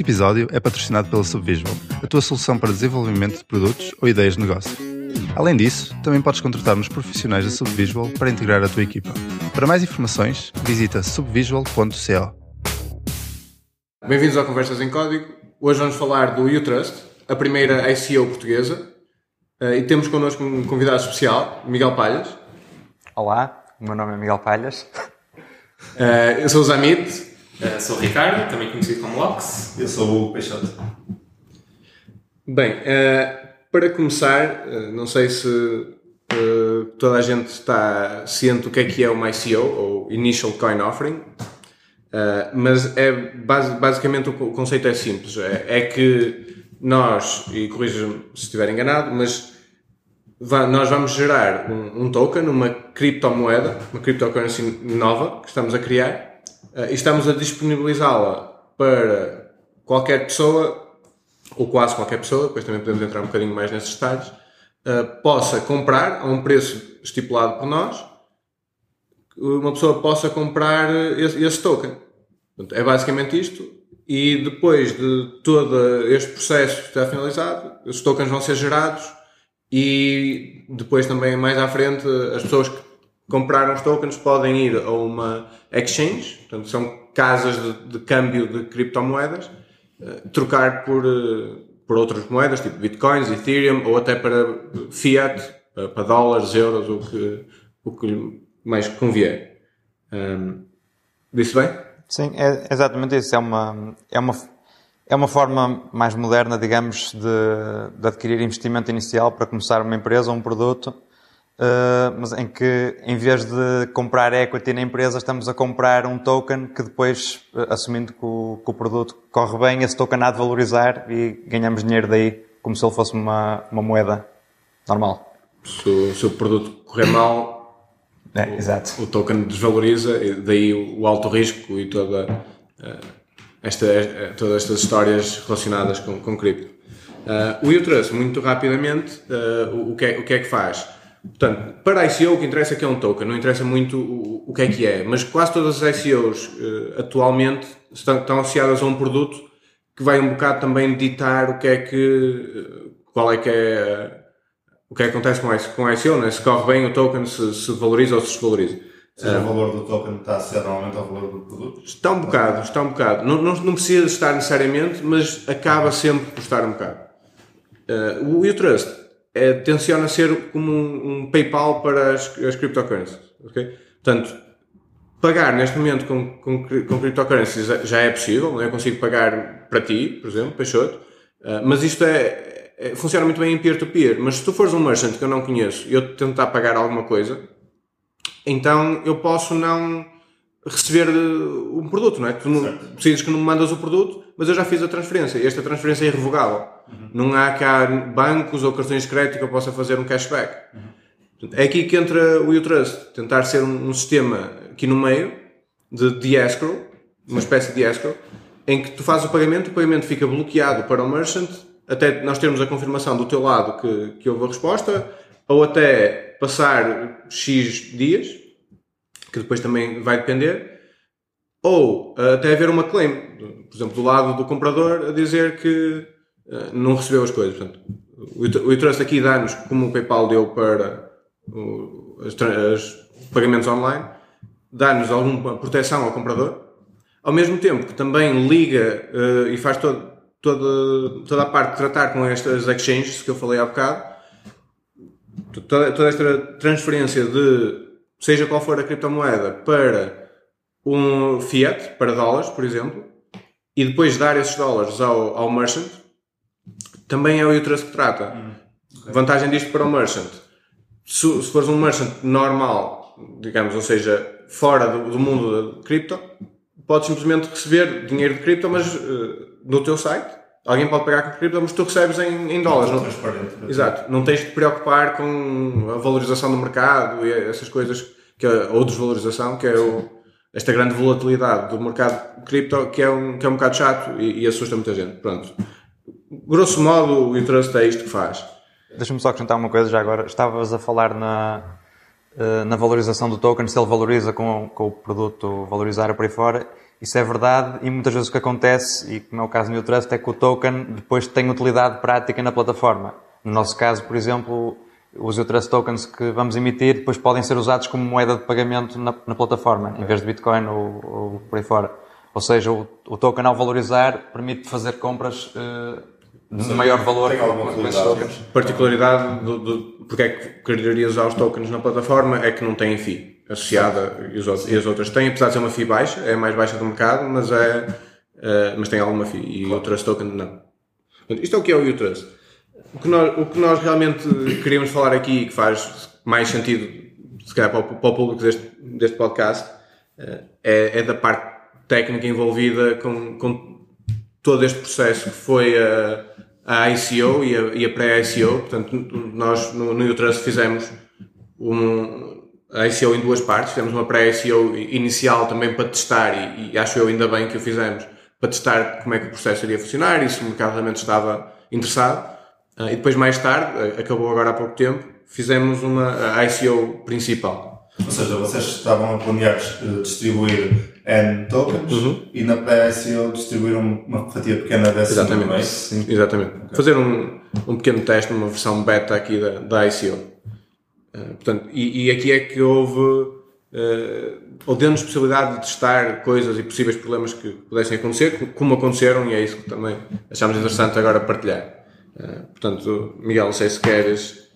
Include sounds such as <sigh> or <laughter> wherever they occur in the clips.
Este episódio é patrocinado pela Subvisual, a tua solução para desenvolvimento de produtos ou ideias de negócio. Além disso, também podes contratar nos profissionais da Subvisual para integrar a tua equipa. Para mais informações, visita subvisual.co. Bem-vindos ao Conversas em Código. Hoje vamos falar do UTrust, a primeira ICO portuguesa. Uh, e temos connosco um convidado especial, Miguel Palhas. Olá, o meu nome é Miguel Palhas. Uh, eu sou o Zamit. Uh, sou o Ricardo, também conhecido como Lox. Eu sou o Peixoto. Bem, para começar, não sei se toda a gente está ciente do que é que é uma ICO, ou Initial Coin Offering. mas é basicamente o conceito é simples. É, é que nós, e corrija-me se estiver enganado, mas nós vamos gerar um, um, token, uma criptomoeda, uma cryptocurrency nova que estamos a criar uh, e estamos a disponibilizá-la para qualquer pessoa, ou quase qualquer pessoa, depois também podemos entrar um bocadinho mais nesses detalhes, uh, possa comprar a um preço estipulado por nós, uma pessoa possa comprar esse, esse token. Portanto, é basicamente isto. E depois de todo este processo estar finalizado, os tokens vão ser gerados e depois também mais à frente as pessoas que compraram os tokens podem ir a uma exchange, portanto são casas de, de câmbio de criptomoedas, uh, trocar por, uh, por outras moedas, tipo bitcoins, ethereum ou até para fiat, uh, para dólares, euros, o que, o que mais convier. Um, disse bem? Sim, é exatamente isso. É uma, é uma, é uma forma mais moderna, digamos, de, de adquirir investimento inicial para começar uma empresa ou um produto, uh, mas em que, em vez de comprar equity na empresa, estamos a comprar um token que depois, uh, assumindo que o, que o, produto corre bem, esse token há de valorizar e ganhamos dinheiro daí, como se ele fosse uma, uma moeda normal. Se, se o produto correr mal, é, o, o token desvaloriza, daí o alto risco e toda, uh, esta, uh, todas estas histórias relacionadas com, com cripto. O U-Trust, muito rapidamente, o, o, que é, o que é que faz? Portanto, para a ICO o que interessa é que é um token, não interessa muito o, o que é que é, mas quase todas as ICOs atualmente estão, estão associadas a um produto que vai um bocado também ditar o que é que, qual é que é o que, é que acontece com, esse, com a ICO, né? se corre bem o token, se, se valoriza ou se desvaloriza. Ou seja, o valor do token está associado normalmente ao valor do produto? Está um bocado, está um bocado. Não, não, não precisa estar necessariamente, mas acaba sempre por estar um bocado. Uh, o U-Trust é, tenciona ser como um, um PayPal para as, as cryptocurrencies. Okay? Portanto, pagar neste momento com, com, com cryptocurrencies já é possível, eu consigo pagar para ti, por exemplo, Peixoto, uh, mas isto é, é, funciona muito bem em peer-to-peer, -peer, mas se tu fores um merchant que eu não conheço e eu tentar pagar alguma coisa, então eu posso não receber um produto, não é? Tu não, decides que não me mandas o produto, mas eu já fiz a transferência e esta transferência é irrevogável. Uhum. Não há cá bancos ou cartões de crédito que eu possa fazer um cashback. Uhum. É aqui que entra o U-Trust, tentar ser um, sistema aqui no meio de, de escrow, uma espécie de escrow, em que tu fazes o pagamento, o pagamento fica bloqueado para o merchant até nós termos a confirmação do teu lado que, que houve a resposta, ou até passar X dias, que depois também vai depender, ou até haver uma claim, por exemplo, do lado do comprador, a dizer que uh, não recebeu as coisas. Portanto, o e-trust aqui dá-nos, como o PayPal deu para o, as, as pagamentos online, dá-nos alguma proteção ao comprador, ao mesmo tempo que também liga uh, e faz todo, toda, toda a parte de tratar com estas exchanges que eu falei há bocado, toda, toda esta transferência de seja qual for a criptomoeda para um fiat, para dólares, por exemplo, e depois dar esses dólares ao, ao merchant, também é o Utrust que trata. Uhum. Okay. Vantagem disto para o merchant. Se, se fores um merchant normal, digamos, ou seja, fora do, do mundo de cripto, podes simplesmente receber dinheiro de cripto, mas uh, no teu site. Alguém pode pagar com cripto, mas tu recebes em, em dólares. Não, transparente. Exato. Não tens de te preocupar com a valorização do mercado e essas coisas, que ou desvalorização, que é o, esta grande volatilidade do mercado cripto, que é um, que é um bocado chato e, e assusta muita gente. Pronto. Grosso modo, o interesse é isto que faz. Deixa-me só acrescentar uma coisa já agora. Estavas a falar na, eh, na valorização do token, se ele valoriza com, com o produto valorizar por aí fora. Isso é verdade e muitas vezes o que acontece, e como é o caso do Trust, é que o token depois tem utilidade prática na plataforma. No nosso caso, por exemplo, os Trust tokens que vamos emitir depois podem ser usados como moeda de pagamento na, na plataforma, em vez de Bitcoin ou, ou, por aí fora. Ou seja, o, o token ao valorizar permite fazer compras uh, de maior valor tem alguma com esses utilidade. tokens. Particularidade do, do porque é que quereria usar os tokens na plataforma é que não tem FII associada e, os outros, e as outras têm, apesar de ser uma FII baixa, é a mais baixa do mercado, mas, é, eh, mas tem alguma FII e o Trust Token não. Isto é o que é o U-Trust. O que, nós, o que nós realmente queríamos falar aqui, que faz mais sentido, se calhar, para o, para o público deste, deste podcast, eh, é, é da parte técnica envolvida com, com todo este processo que foi a, a ICO e a, e a pré-ICO. Portanto, nós no, no U-Trust fizemos um, a ICO em duas partes. Fizemos uma pré-ICO inicial também para testar, e, e acho eu ainda bem que o fizemos, para testar como é que o processo iria funcionar e se o mercado realmente estava interessado. Ah, e depois, mais tarde, ah, acabou agora há pouco tempo, fizemos uma ICO principal. Ou seja, vocês estavam a planear eh, distribuir N tokens e na pré-ICO distribuíram uma fatia pequena dessas Exatamente. também. Sim, exatamente. Fazer um, um pequeno teste, uma versão beta aqui da, da ICO. Uh, portanto, e, e aqui é que houve, uh, ou deu-nos possibilidade de testar coisas e possíveis problemas que pudessem acontecer, co- como aconteceram, e é isso que também achámos interessante agora partilhar. Uh, portanto, Miguel, não sei se queres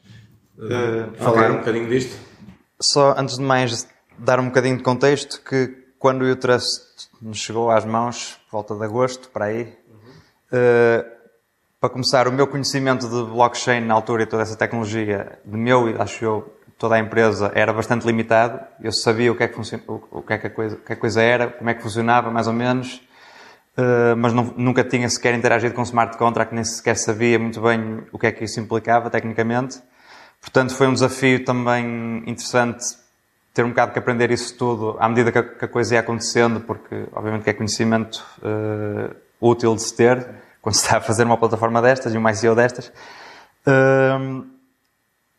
uh, falar um bocadinho disto. Só antes de mais dar um bocadinho de contexto que quando o U-Trust nos chegou às mãos, por volta de agosto, para aí, eh, para começar, o meu conhecimento de blockchain na altura e toda essa tecnologia, de meu e acho eu, toda a empresa, era bastante limitado. Eu sabia o que é que, funcion... o o que, é que, a, coisa, o que é que a coisa era, como é que funcionava, mais ou menos, eh, mas não- nunca tinha sequer interagido com smart contract, nem sequer sabia muito bem o que é que isso implicava tecnicamente. Portanto, foi um desafio também interessante ter um bocado que aprender isso tudo à medida que a, que a coisa ia acontecendo, porque obviamente que é conhecimento eh, útil de se ter quando se está a fazer uma plataforma destas e uma ICO destas. Ahm,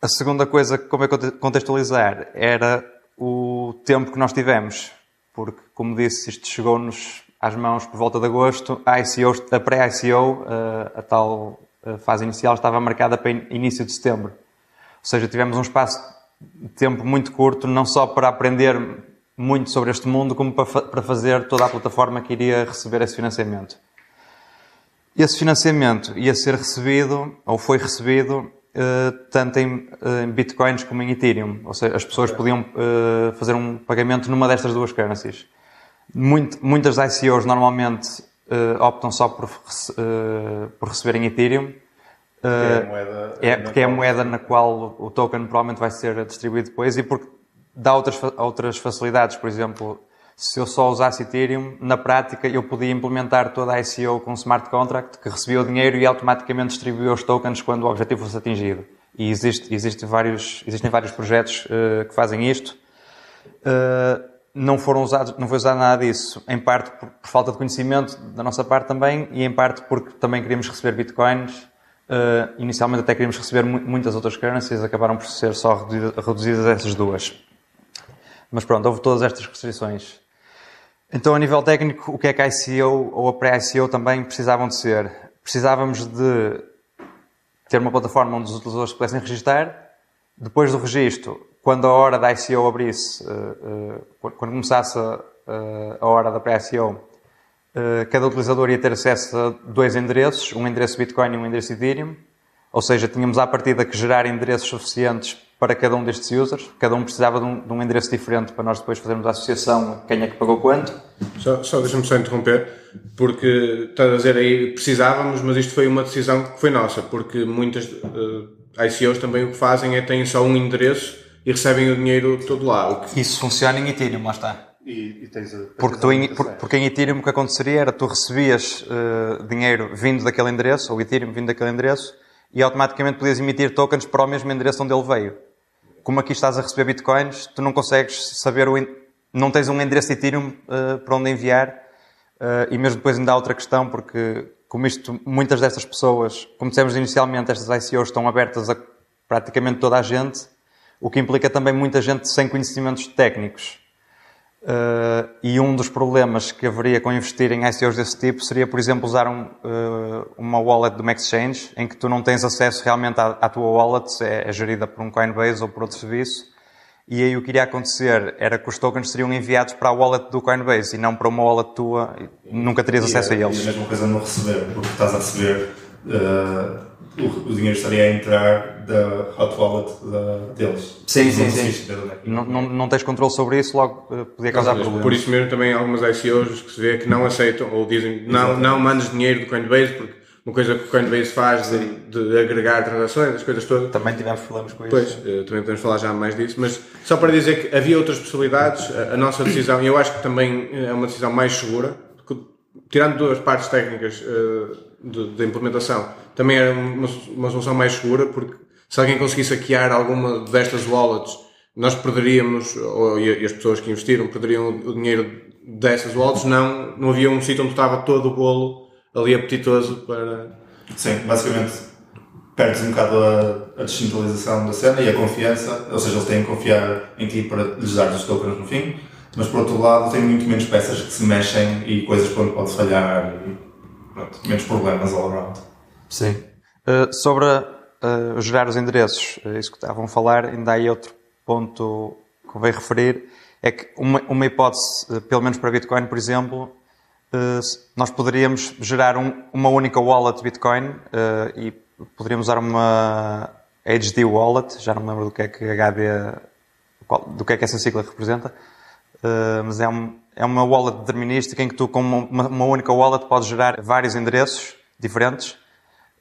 a segunda coisa convém conte- contextualizar era o tempo que nós tivemos, porque, como disse, isto chegou-nos às mãos por volta de agosto. A, ICO, a pré-ICO, eh, a tal eh, fase inicial, estava marcada para in- início de setembro. Ou seja, tivemos um espaço de tempo muito curto, não só para aprender muito sobre este mundo, como para, fa- para fazer toda a plataforma que iria receber esse financiamento. Esse financiamento ia ser recebido, ou foi recebido, eh, tanto em, bitcoins como em Ethereum. Ou seja, as pessoas podiam fazer um pagamento numa destas duas currencies. Muito- muitas ICOs normalmente eh, optam só por, eh, por receber em Ethereum. É. É, porque é a moeda na qual o token provavelmente vai ser distribuído depois e porque dá outras, outras facilidades. Por exemplo, se eu só usasse Ethereum, na prática eu podia implementar toda a ICO com um smart contract que recebia o dinheiro e automaticamente distribuía os tokens quando o objetivo fosse atingido. E existe, existe vários, existem vários projetos eh, que fazem isto. Uh, não foram usados, não foi usado nada disso, em parte por, por falta de conhecimento da nossa parte também e em parte porque também queríamos receber bitcoins. Uh, inicialmente até queríamos receber mu- muitas outras currencies, acabaram por ser só reduzidas, reduzidas essas duas. Mas pronto, houve todas estas restrições. Então, a nível técnico, o que é que a ICO ou a pré-ICO também precisavam de ser? Precisávamos de ter uma plataforma onde os utilizadores se pudessem registrar. Depois do registro, quando a hora da ICO abrisse, eh, eh, quando começasse a, eh, a hora da pré-ICO, cada utilizador ia ter acesso a dois endereços, um endereço Bitcoin e um endereço Ethereum. Ou seja, tínhamos à partida que gerar endereços suficientes para cada um destes users. Cada um precisava de um, de um endereço diferente para nós depois fazermos a associação quem é que pagou quanto. Só, só deixa-me só interromper, porque estás a dizer aí precisávamos, mas isto foi uma decisão que foi nossa, porque muitas eh, ICOs também o que fazem é têm só um endereço e recebem o dinheiro todo lá. Que, Isso funciona em Ethereum, lá está. E, e tens a, Porque, tu em, por- porque em Ethereum o que aconteceria era tu recebias eh, dinheiro vindo daquele endereço, ou Ethereum vindo daquele endereço, e automaticamente podias emitir tokens para o mesmo endereço onde ele veio. Como aqui estás a receber bitcoins, tu não consegues saber o. en- Não tens um endereço de Ethereum eh, para onde enviar, eh, e mesmo depois ainda há outra questão, porque como isto, muitas destas pessoas, como dissemos inicialmente, estas ICOs estão abertas a praticamente toda a gente. O que implica também muita gente sem conhecimentos técnicos. Uh, e um dos problemas que haveria com investir em ICOs desse tipo seria, por exemplo, usar um, uh, uma wallet de uma exchange em que tu não tens acesso realmente à, à tua wallet, é, é, gerida por um Coinbase ou por outro serviço. E aí o que iria acontecer era que os tokens seriam enviados para a wallet do Coinbase e não para uma wallet tua, nunca terias acesso é, a eles. E a mesma coisa no receber, porque estás a receber uh, o, o, dinheiro estaria a entrar da hot wallet da, deles. Sim, sim, sim. Não, não, não tens controle sobre isso, logo uh, podia causar mas, problemas. Por isso mesmo também algumas ICOs que se vê que não aceitam ou dizem não, não mandes dinheiro do Coinbase porque uma coisa que o Coinbase faz de, de, agregar transações, as coisas todas. Também tivemos problemas com isso. Pois, uh, também podemos falar já mais disso, mas só para dizer que havia outras possibilidades, a, a nossa decisão, e eu acho que também é uma decisão mais segura, porque, tirando duas partes técnicas uh, da implementação, também era uma, uma solução mais segura, porque se alguém conseguisse hackear alguma destas wallets, nós perderíamos, ou, e as pessoas que investiram perderiam o dinheiro dessas wallets, não, não havia um sítio onde estava todo o bolo ali apetitoso para. Sim, basicamente perdes um bocado a, a descentralização da cena e a confiança, ou seja, eles têm que confiar em ti para lhes dar os tokens no fim, mas por outro lado tem muito menos peças que se mexem e coisas por onde pode falhar e pronto, menos problemas all around. Sim. Uh, sobre uh, gerar os endereços, uh, isso que estavam a falar, ainda há aí outro ponto que convém referir, é que uma, uma hipótese, pelo menos para Bitcoin, por exemplo, nós poderíamos gerar um, uma única wallet Bitcoin e poderíamos usar uma HD wallet, já não me lembro do que é que HD, do que é que essa sigla representa, mas é, um, é uma wallet determinística em que tu com uma, uma única wallet podes gerar vários endereços diferentes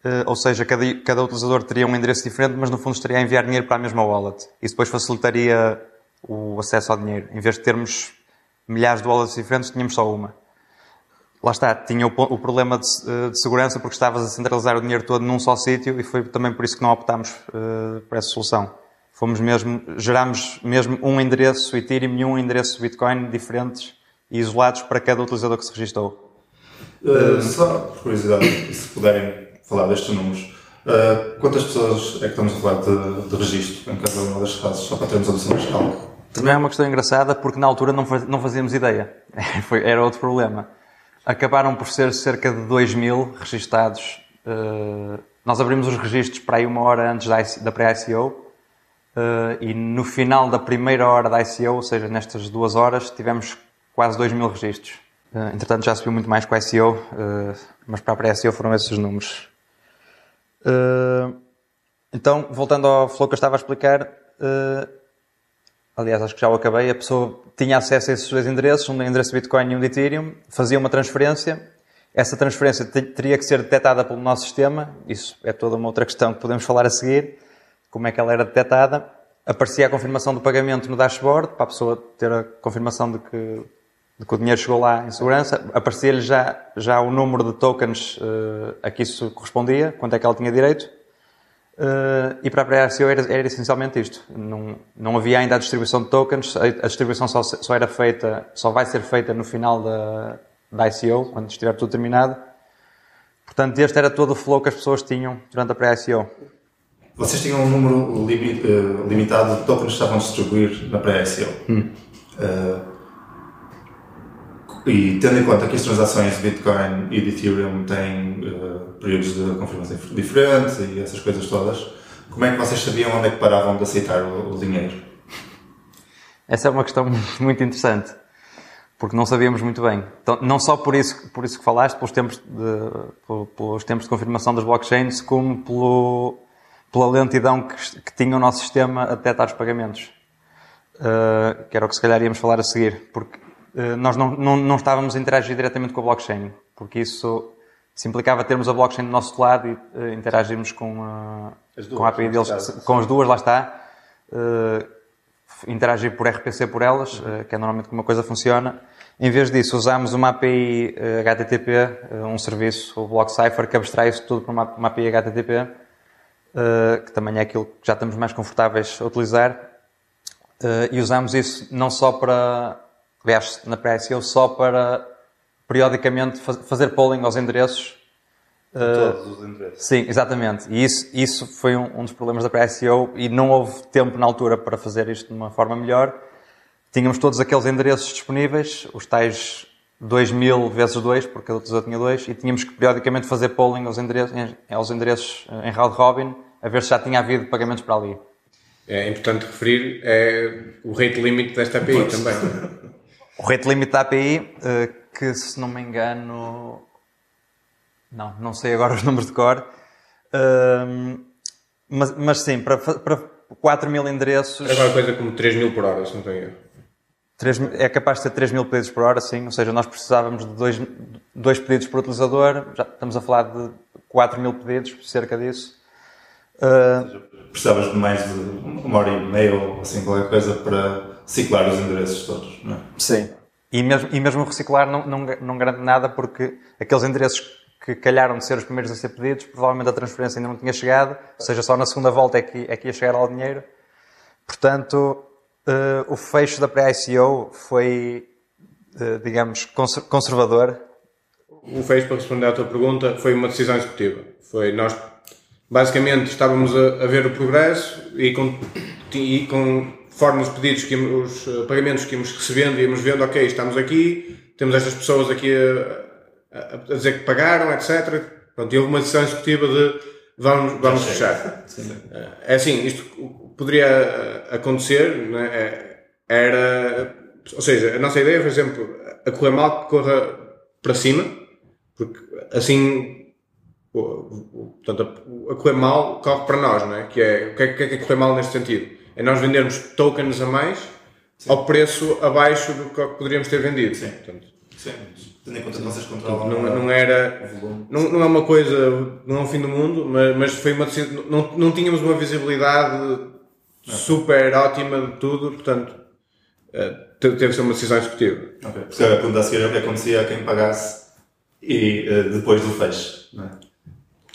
Uh, ou seja, cada, cada utilizador teria um endereço diferente, mas no fundo estaria a enviar dinheiro para a mesma wallet. Isso depois facilitaria o acesso ao dinheiro. Em vez de termos milhares de wallets diferentes, tínhamos só uma. Lá está, tinha o, o problema de, uh, de, segurança porque estavas a centralizar o dinheiro todo num só sítio e foi também por isso que não optámos uh, por essa solução. Fomos mesmo, gerámos mesmo um endereço Ethereum e um endereço Bitcoin diferentes e isolados para cada utilizador que se registrou. só por curiosidade, se puderem falar destes números. Uh, quantas pessoas é que estamos a falar de, de registro em cada uma das fases, só para termos a noção da escala? Também é uma questão engraçada porque na altura não, faz, não fazíamos ideia. <laughs> Era outro problema. Acabaram por ser cerca de 2 mil registados. Uh, nós abrimos os registros para aí uma hora antes da, da pré-ICO uh, e no final da primeira hora da ICO, ou seja, nestas duas horas, tivemos quase 2 mil registros. Uh, entretanto, já subiu muito mais com a ICO, mas para a pré-ICO foram esses os números. Uh, então, voltando ao flow que eu estava a explicar, uh, aliás, acho que já o acabei, a pessoa tinha acesso a esses dois endereços, um endereço de Bitcoin e um de Ethereum, fazia uma transferência, essa transferência teria que ser detectada pelo nosso sistema, isso é toda uma outra questão que podemos falar a seguir, como é que ela era detectada, aparecia a confirmação do pagamento no dashboard, para a pessoa ter a confirmação de que de que o dinheiro chegou lá em segurança, aparecia-lhe já, já o número de tokens uh, a que isso correspondia, quanto é que ela tinha direito, uh, e para a pré-ICO era, era, essencialmente isto. Não, não havia ainda a distribuição de tokens, a, a distribuição só, só, era feita, só vai ser feita no final da, da ICO, quando estiver tudo terminado. Portanto, este era todo o flow que as pessoas tinham durante a pré-ICO. Vocês tinham um número uh, limitado de tokens que estavam a distribuir na pré-ICO. Hum. E tendo em conta que as transações de Bitcoin e de Ethereum têm uh, períodos de confirmação diferentes e essas coisas todas, como é que vocês sabiam onde é que paravam de aceitar o, o dinheiro? Essa é uma questão <laughs> muito interessante, porque não sabíamos muito bem. Então, não só por isso, por isso que falaste, pelos tempos de, pelos tempos de confirmação das blockchains, como pelo, pela lentidão que, que tinha o nosso sistema a detectar os pagamentos. Uh, que era o que se calhar íamos falar a seguir, porque eh, nós não, não, não estávamos a interagir diretamente com a blockchain, porque isso se implicava termos a blockchain do nosso lado e uh, interagirmos com a, duas, com a API deles, com as duas, lá está, uh, interagir por RPC por elas, uhum. uh, que é normalmente como a coisa funciona. Em vez disso, usamos uma API HTTP, um serviço, o BlockCypher, que abstrai isso tudo para uma, uma API HTTP, que também é aquilo que já estamos mais confortáveis a utilizar. e usamos isso não só para veste na pré-ICO só para periodicamente fazer polling aos endereços Todos os endereços. Sim, exatamente. E isso, isso foi um, um dos problemas da pré-SEO e não houve tempo na altura para fazer isto de uma forma melhor. Tínhamos todos aqueles endereços disponíveis, os tais 2000 vezes 2, porque cada utilizador tinha 2, e tínhamos que periodicamente fazer polling aos endereços, em, aos endereços eh, em round robin, a ver se já tinha havido pagamentos para ali. É importante referir é o rate limit desta API também. O rate limit da API, eh, que se não me engano. Não, não sei agora os <laughs> números de cor. Ehm, mas, mas sim, para, para 4 mil endereços. Era qualquer coisa como 3 mil por hora, se não tenho erro. 3 mil- é capaz de ter 3 mil pedidos por hora, sim. Ou seja, nós precisávamos de 2 dois pedidos por utilizador. Já estamos a falar de 4 mil pedidos, cerca disso. Eh, Precisavas de mais de uma hora e meia ou assim qualquer coisa para ciclar os endereços todos, não é? Sim. E mesmo, e mesmo reciclar não, não, não garante nada porque aqueles endereços que calharam de ser os primeiros a ser pedidos, provavelmente a transferência ainda não tinha chegado, ou seja, só na segunda volta é que, é que ia chegar ao dinheiro. Portanto, eh, o fecho da pré-ICO foi, eh, digamos, conser- conservador. O fecho, para responder à tua pergunta, foi uma decisão executiva. Foi nós, basicamente, estávamos a, a ver o progresso e, com, e conforme os pedidos, que os eh, pagamentos que íamos recebendo, íamos vendo, ok, estamos aqui, temos estas pessoas aqui a, a- a dizer que pagaram, etc. Pronto, e houve uma decisão executiva de vamos, vamos fechar. É assim, isto poderia eh, acontecer, né? Era, ou seja, a nossa ideia, por exemplo, a correr mal que corra para cima, porque assim, portanto, a, correr mal corre para nós, não é? Que é, o que é, o que é que é correr mal neste sentido? É nós vendermos tokens a mais ao preço abaixo do que poderíamos ter vendido. Sim. Portanto, Sim, tendo em conta que vocês controlam não, não era. Não, não é uma coisa, não é o fim do mundo, mas, mas foi uma decisão. Não, não tínhamos uma visibilidade super ótima de tudo, portanto, eh, te- teve que ser uma decisão executiva. Ok. Porque a pergunta a seguir é o que acontecia a quem pagasse e eh, depois do fecho, não é?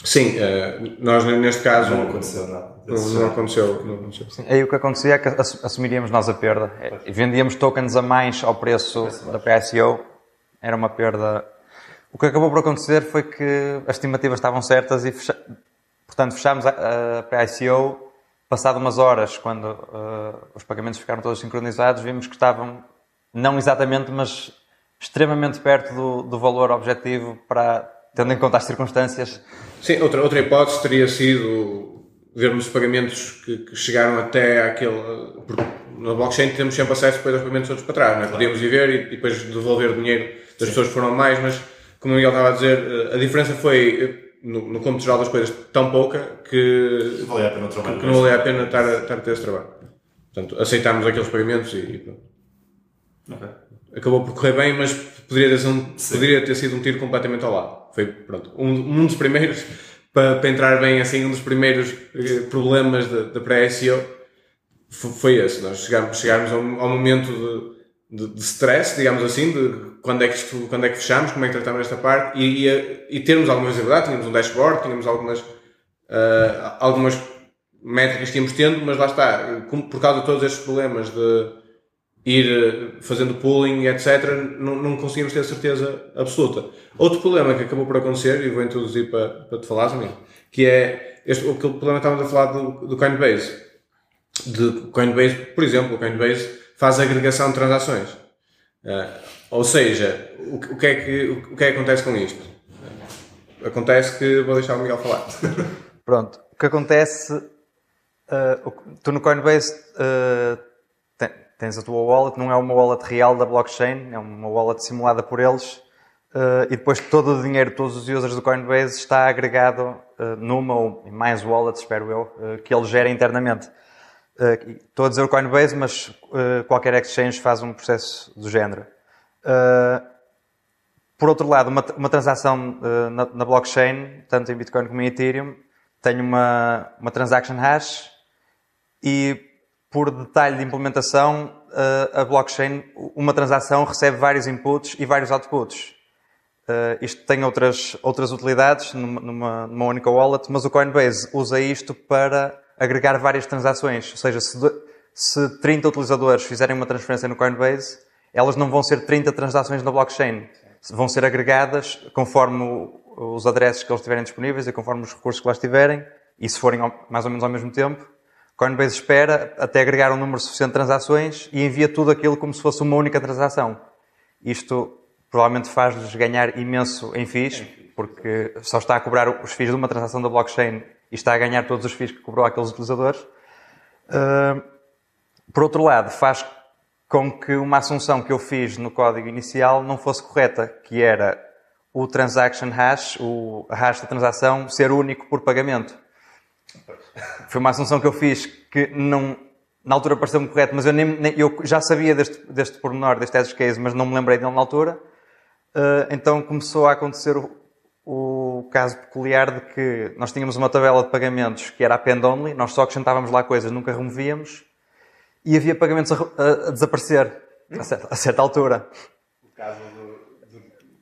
Sim, eh, nós neste caso Não aconteceu nada. não aconteceu. Não aconteceu. Aí o que acontecia é que ass- assumiríamos nós a perda. E vendíamos tokens a mais ao preço da pré-ICO. Era uma perda. O que acabou por acontecer foi que as estimativas estavam certas e, fecha... portanto, fechámos a, pré-ICO. Passado umas horas, quando eh, os pagamentos ficaram todos sincronizados, vimos que estavam, não exatamente, mas extremamente perto do, do valor objetivo para, tendo em conta as circunstâncias, Sim, outra, outra hipótese teria sido vermos os pagamentos que, que chegaram até aquele. Porque na blockchain temos sempre acesso depois aos pagamentos todos para trás, não é? Podíamos ir ver e, e depois devolver o dinheiro das pessoas que foram mais, mas como o Miguel estava a dizer, eh, a diferença foi, eh, no, no geral das coisas, tão pouca que, Valia a pena o trabalho. que não valia a pena estar a, estar a ter esse trabalho. Portanto, aceitámos aqueles pagamentos e, e pronto. Ok. Acabou por correr bem, mas poderia ter, sido um, poderia ter sido um tiro completamente ao lado. Foi, pronto, um, um dos primeiros, para, para entrar bem assim, um dos primeiros eh, problemas da, pré-SEO foi, esse. Nós chegámos, chegámos ao, ao momento de, de, de stress, digamos assim, de quando é que, isto, quando é que fechamos, como é que tratamos esta parte e, e, e termos alguma visibilidade, tínhamos um dashboard, tínhamos algumas, ah, algumas métricas que íamos tendo, mas lá está, como- por causa de todos estes problemas de ir eh, fazendo pooling, etc., não, não conseguimos ter certeza absoluta. Outro problema que acabou por acontecer, e vou introduzir para, para te falar, amigo, que é este, aquele problema que estávamos a falar do, do Coinbase. De Coinbase, por exemplo, o Coinbase faz agregação de transações. Ah, ou seja, o, o que é que, o que é que acontece com isto? Acontece que vou deixar o Miguel falar. <laughs> Pronto, o que acontece, uh, o- tu no Coinbase uh, tens a tua wallet, não é uma wallet real da blockchain, é uma wallet simulada por eles, uh, e depois todo o dinheiro, todos os users do Coinbase está agregado uh, numa ou em mais wallets, espero eu, uh, que ele gera internamente. Uh, Estou a dizer o Coinbase, mas qualquer exchange faz um processo do género. Por outro lado, uma, uma transação na, na blockchain, tanto em Bitcoin como em Ethereum, tem uma, uma transaction hash e, por detalhe de implementação, eh, a blockchain, uma transação recebe vários inputs e vários outputs. Eh, isto tem outras, outras utilidades numa, numa, única wallet, mas o Coinbase usa isto para agregar várias transações. Ou seja, se, se 30 utilizadores fizerem uma transferência no Coinbase, elas não vão ser 30 transações na blockchain. Vão ser agregadas conforme os aderessos que eles tiverem disponíveis e conforme os recursos que lá estiverem, e se forem mais ou menos ao mesmo tempo, Coinbase espera até agregar um número suficiente de transações e envia tudo aquilo como se fosse uma única transação. Isto provavelmente faz-lhes ganhar imenso em FIIs, porque só está a cobrar os FIIs de uma transação da blockchain e está a ganhar todos os FIIs que cobrou àqueles utilizadores. Por outro lado, faz com que uma assunção que eu fiz no código inicial não fosse correta, que era o transaction hash, o hash da transação, ser único por pagamento. Foi uma assunção que eu fiz que não, na altura pareceu-me correto, mas eu, nem, nem- eu já sabia deste, deste pormenor, deste edge case, mas não me lembrei dele na altura. Uh, então começou a acontecer o, o caso peculiar de que nós tínhamos uma tabela de pagamentos que era append only, nós só acrescentávamos lá coisas, nunca removíamos, e havia pagamentos a, a- a desaparecer a certa, a certa altura.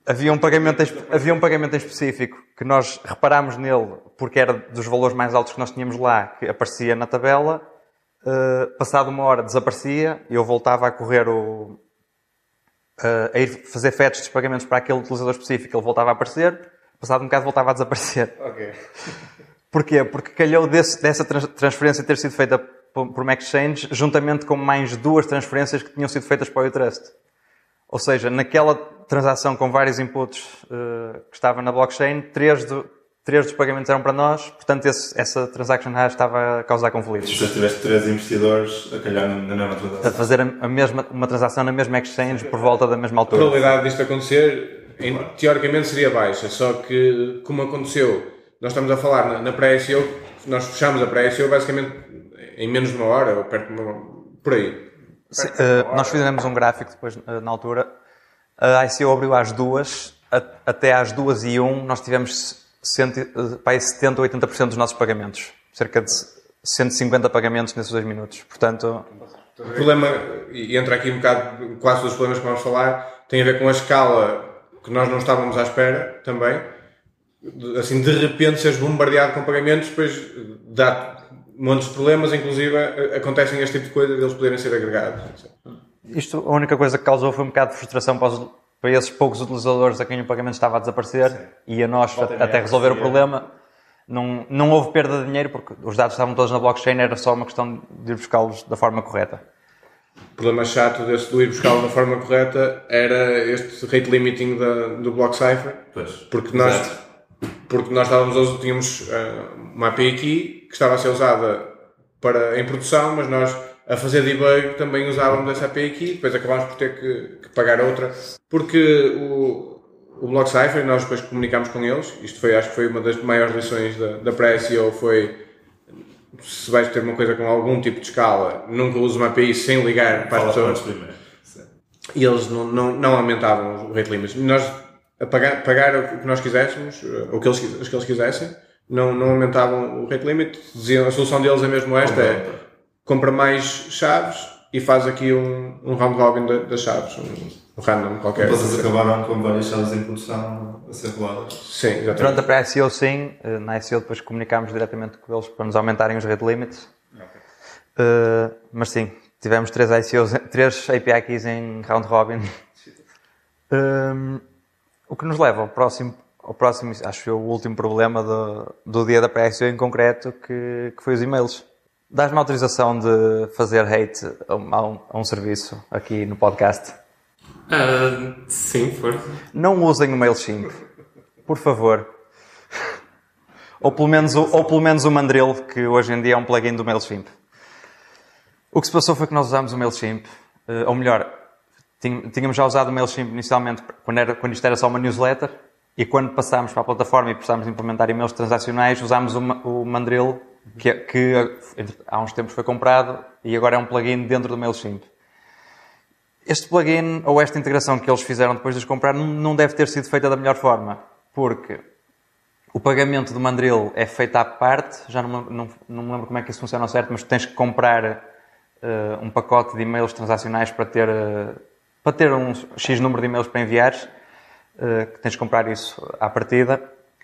Havia um, pagamento, havia um pagamento em específico que nós reparámos nele porque era dos valores mais altos que nós tínhamos lá, que aparecia na tabela. Uh, passado uma hora desaparecia e eu voltava a correr o, uh, a ir fazer fetch dos pagamentos para aquele utilizador específico, ele voltava a aparecer, passado um bocado voltava a desaparecer. <laughs> Ok. Porquê? Porque calhou desse- dessa trans- transferência ter sido feita por, uma exchange, juntamente com mais duas transferências que tinham sido feitas para o Utrust. Ou seja, naquela transação com vários inputs eh, que estava na blockchain, três, do- três dos pagamentos eram para nós, portanto esse- essa transaction hash estava a causar conflitos. Se tiveste três investidores a calhar na mesma A transação. fazer a, a mesma, uma transação na mesma exchange por volta da mesma A altura. probabilidade disto acontecer, em- teoricamente, seria baixa, só que, como aconteceu, nós estamos a falar na, na pré-ICO, nós fechamos a pré-ICO basicamente em menos de uma hora, ou perto de uma. por aí. Sim, eh, nós fizemos um gráfico depois, eh, na altura. A ICO abriu às duas, até às duas e um nós tivemos cento, e- eh, pá, aí 70 ou 80% dos nossos pagamentos. Cerca de 150 pagamentos nesses dois minutos. Portanto, O problema, e entra aqui um bocado, quase os problemas que vamos falar, tem a ver com a escala que nós não estávamos à espera também. De- Assim, de repente, seres bombardeado com pagamentos, depois dá montes de problemas, inclusive a- acontecem este tipo de coisa, deles poderem ser agregados. Isto, a única coisa que causou foi um bocado de frustração para, os- para esses poucos utilizadores a quem o pagamento estava a desaparecer e a nós Volta até resolver o aparecia. problema. Não, não houve perda de dinheiro porque os dados estavam todos na blockchain, era só uma questão de ir buscá-los da forma correta. O problema chato desse do ir buscá-lo da forma correta era este rate limiting da, do block cipher, Pois. porque nós, Exato. porque nós estávamos, tínhamos eh, uma API key que estava a ser usada para, em produção, mas nós a fazer debug também usávamos essa API key, depois acabámos por ter que, que pagar outra, porque o, o block cipher, nós depois comunicámos com eles, isto foi, acho que foi uma das maiores lições da, da pré-SEO, foi se vais ter uma coisa com algum tipo de escala, nunca usa uma API sem ligar para as Fala para pessoas e eles não, não, não aumentavam o rate limits. Nós, a pagar, pagar o que nós quiséssemos, eh, o que eles, que eles quisessem, não, não aumentavam o rate limit. Diziam, a solução deles é mesmo esta, é compra mais chaves e faz aqui um, um round robin da- das chaves, um, um random qualquer. Vocês acabaram com várias chaves em produção a ser roladas. Sim, exatamente. Durante a pré-ICO, sim. Eh, Na ICO, depois comunicámos diretamente com eles para nos aumentarem os rate limits. Eh, mas sim, tivemos três ICOs, <laughs> três API keys em round robin. <laughs> Eh, o que nos leva ao próximo, ao próximo acho eu, o último problema do, do dia da pré-ICO em concreto, que, que foi os e-mails. Dás-me autorização de fazer hate a um, a um- serviço aqui no podcast? Ah, sim, força. Não usem o MailChimp. Por favor. Ou pelo menos o, ou pelo menos o Mandrill, que hoje em dia é um plugin do MailChimp. O que se passou foi que nós usámos o MailChimp, eh, ou melhor, tínhamos já usado o MailChimp inicialmente quando, era, quando isto era só uma newsletter, e quando passámos para a plataforma e precisávamos de implementar e-mails transacionais, usámos o, o Mandrill, que, que há uns tempos foi comprado, e agora é um plugin dentro do MailChimp. Este plugin ou esta integração que eles fizeram depois de os comprar não- deve ter sido feita da melhor forma, porque o pagamento do Mandrill é feito à parte, já não, não, não me lembro como é que isso funciona ao certo, mas tens que comprar eh, um pacote de e-mails transacionais para ter, eh, para ter um X número de e-mails para enviares, que tens que comprar isso à partida,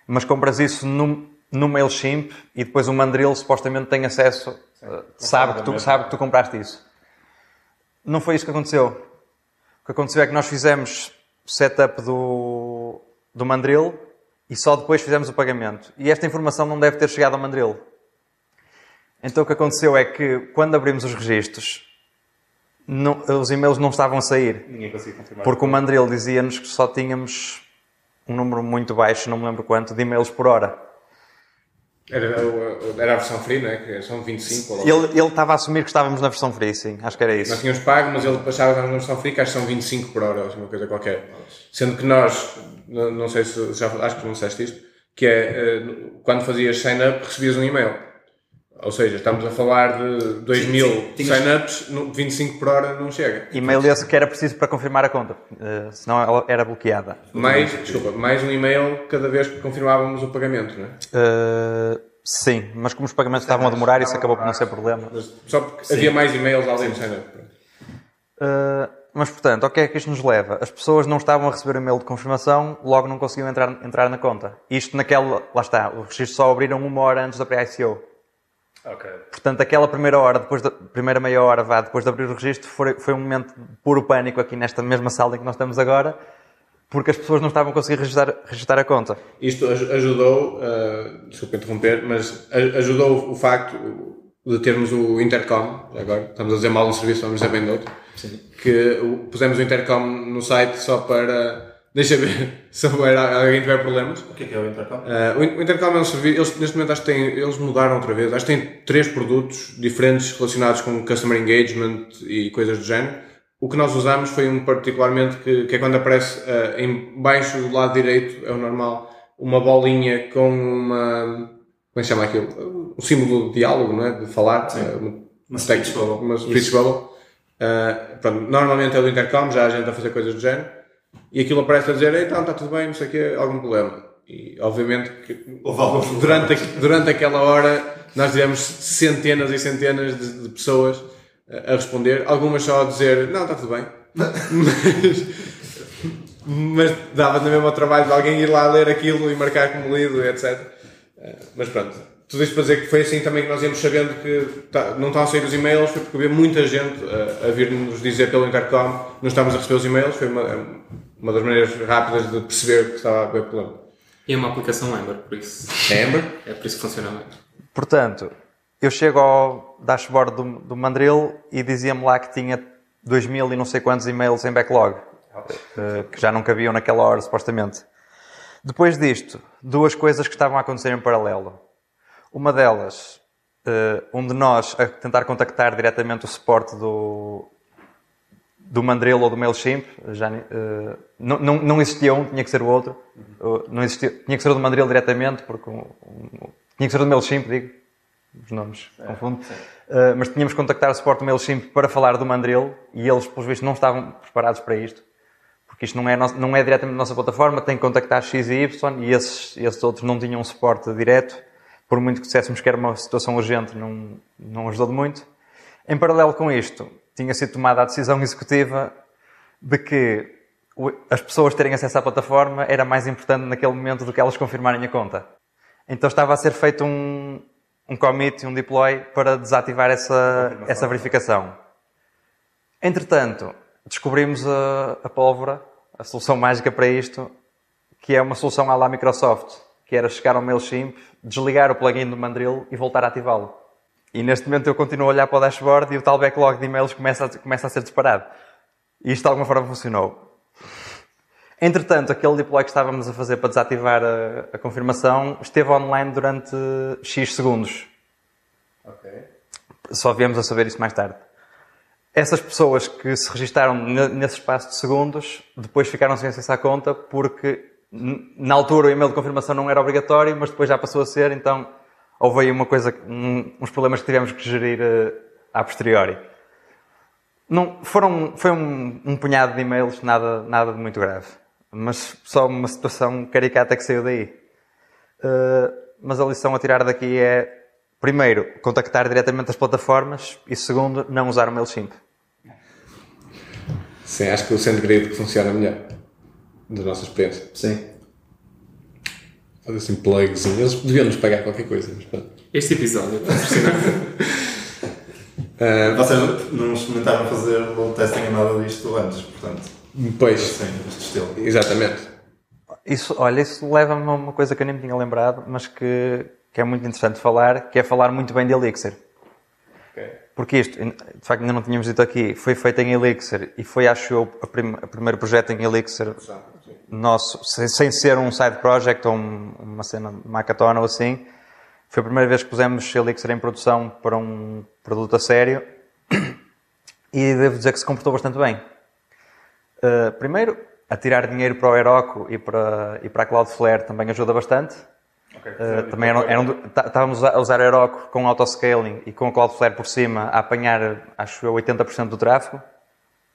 mas compras isso no, no MailChimp e depois o Mandrill supostamente tem acesso, eh, sabe, que tu, sabe que tu compraste isso. Não foi isso que aconteceu. O que aconteceu é que nós fizemos setup do, do Mandrill e só depois fizemos o pagamento. E esta informação não deve ter chegado ao Mandril. Então o que aconteceu é que quando abrimos os registros, não- os e-mails não estavam a sair. Ninguém conseguia confirmar. Porque o Mandril dizia-nos que só tínhamos um número muito baixo, não me lembro quanto, de e-mails por hora. Era, era a versão free, não é? Que são 25 ou lá. Ele, ele estava a assumir que estávamos na versão free, sim, acho que era Nós isso. tínhamos pago, mas ele achava que estávamos na versão free, que acho que são 25 por hora, ou assim, uma coisa qualquer. Sendo que nós, não, sei se já acho que disseste isto, que é eh, quando fazias sign-up recebias um e-mail. Ou seja, estamos a falar de 2 mil tinhas- sign-ups, no- 25 por hora não chega. E-mail esse que era preciso para confirmar a conta, eh, senão ela era bloqueada. Mais, desculpa, mais um e-mail cada vez que confirmávamos o pagamento, não é? Eh, sim, mas como os pagamentos estavam a demorar, isso acabou por não ser problema. Só porque havia mais e-mails além do sign-up. Uh, mas, portanto, ao que é que isto nos leva? As pessoas não estavam a receber o e-mail de confirmação, logo não conseguiam entrar, entrar na conta. Isto naquela... Lá está, os registros só abriram uma hora antes da pré-ICO. Ok. Portanto, aquela primeira hora, depois da primeira meia hora, vá, depois de abrir o registro, foi, foi um momento de puro pânico aqui nesta mesma sala em que nós estamos agora, porque as pessoas não estavam a conseguir registrar, registrar a conta. Isto aj- ajudou, uh, desculpa interromper, mas ajudou o facto de termos o Intercom, agora estamos a dizer mal um serviço, vamos dizer bem de outro, que o- pusemos o Intercom no site só para, deixa ver <laughs> se houver, alguém tiver problemas. O que é que é o Intercom? Uh, o Intercom é um serviço, eles neste momento acho que têm, eles mudaram outra vez, acho que têm três produtos diferentes relacionados com Customer Engagement e coisas do género. O que nós usamos foi um particularmente que, que é quando aparece uh, em baixo do lado direito, é o normal, uma bolinha com uma, como é que se chama aquilo? Um símbolo de diálogo, não é? De falar. uh, uma, Uma speech bubble. Uma speech bubble. Uh, pronto, normalmente é do Intercom, já há gente a fazer coisas do género. E aquilo aparece a dizer, então está tudo bem, não sei o quê, algum problema. E obviamente que durante, a- durante aquela hora nós tivemos centenas e centenas de, de pessoas a, a responder, algumas só a dizer, não, está tudo bem. <laughs> mas, mas dava na mesma trabalho de alguém ir lá ler aquilo e marcar como lido, etc. Eh, Mas pronto, tudo isto para dizer que foi assim também que nós íamos sabendo que tá- não estavam a sair os e-mails, foi porque havia muita gente a, a vir-nos dizer pelo Intercom não estávamos a receber os e-mails, foi uma, uma das maneiras rápidas de perceber que estava a haver problema. E é uma aplicação Ember, por isso. É Amber? É por isso que funciona bem. Portanto, eu chego ao dashboard do, do Mandril e dizia-me lá que tinha 2000 e não sei quantos e-mails em backlog, eh, que já não cabiam naquela hora, supostamente. Depois disto, duas coisas que estavam a acontecer em paralelo. Uma delas, eh, um de nós a tentar contactar diretamente o suporte do, do Mandril ou do MailChimp, já, eh, não, não, não existia um, tinha que ser o outro. Uh, Não existia, tinha que ser o do Mandril diretamente, porque um- um- tinha que ser o do MailChimp, digo. Os nomes, confundo. Uh, mas tínhamos que contactar o suporte do MailChimp para falar do Mandril e eles, pelos vistos, não estavam preparados para isto. Porque isto não é, nosso- não é diretamente nossa plataforma, tem que contactar X e Y e esses, esses outros não tinham suporte direto. Por muito que dissessemos que era uma situação urgente, não, não ajudou de muito. Em paralelo com isto, tinha sido tomada a decisão executiva de que as pessoas terem acesso à plataforma era mais importante naquele momento do que elas confirmarem a conta. Então estava a ser feito um, um commit um deploy para desativar essa, essa verificação. Entretanto, descobrimos a, a pólvora, a solução mágica para isto, que é uma solução à la Microsoft, que era chegar ao MailChimp, desligar o plugin do Mandrill e voltar a ativá-lo. E neste momento eu continuo a olhar para o dashboard e o tal backlog de e-mails começa a, começa a ser disparado. E isto de alguma forma funcionou. Entretanto, aquele deploy que estávamos a fazer para desativar a, a confirmação esteve online durante X segundos. Só viemos a saber isso mais tarde. Essas pessoas que se registaram ne- nesse espaço de segundos, depois ficaram sem acesso à conta porque na altura o e-mail de confirmação não era obrigatório, mas depois já passou a ser, então houve aí uma coisa, um- uns problemas que tivemos que gerir eh, a posteriori. Não, foram, foi um, um punhado de e-mails, nada, nada de muito grave. Mas só uma situação caricata que saiu daí. Uh, mas a lição a tirar daqui é, primeiro, contactar diretamente as plataformas e, segundo, não usar o MailChimp. Sim, acho que o SendGrid que funciona melhor. Da nossa experiência. Sim. Fazer assim plugs. Eles deviam nos pagar qualquer coisa. Mas pronto. Este episódio é patrocinado. <laughs> Vocês não experimentaram fazer load testing nada disto antes, portanto. Pois, Sim, este estilo. exatamente. Isso, olha, isso leva-me a uma coisa que eu nem me tinha lembrado, mas que, que é muito interessante falar, que é falar muito bem de Elixir. Porque isto, de facto, ainda não tínhamos dito aqui, foi feito em Elixir e foi, acho eu, o prim primeiro projeto em Elixir nosso, sem, sem, ser um side project ou um, uma cena de Macathon ou assim. Foi a primeira vez que pusemos Elixir em produção para um produto a sério e devo dizer que se comportou bastante bem. Uh, primeiro, a tirar dinheiro para o Heroku e para, e para a Cloudflare também ajuda bastante. Okay. Uh, também eram, eram, estávamos a usar Heroku com autoscaling e com a Cloudflare por cima a apanhar, acho eu, 80% do tráfego.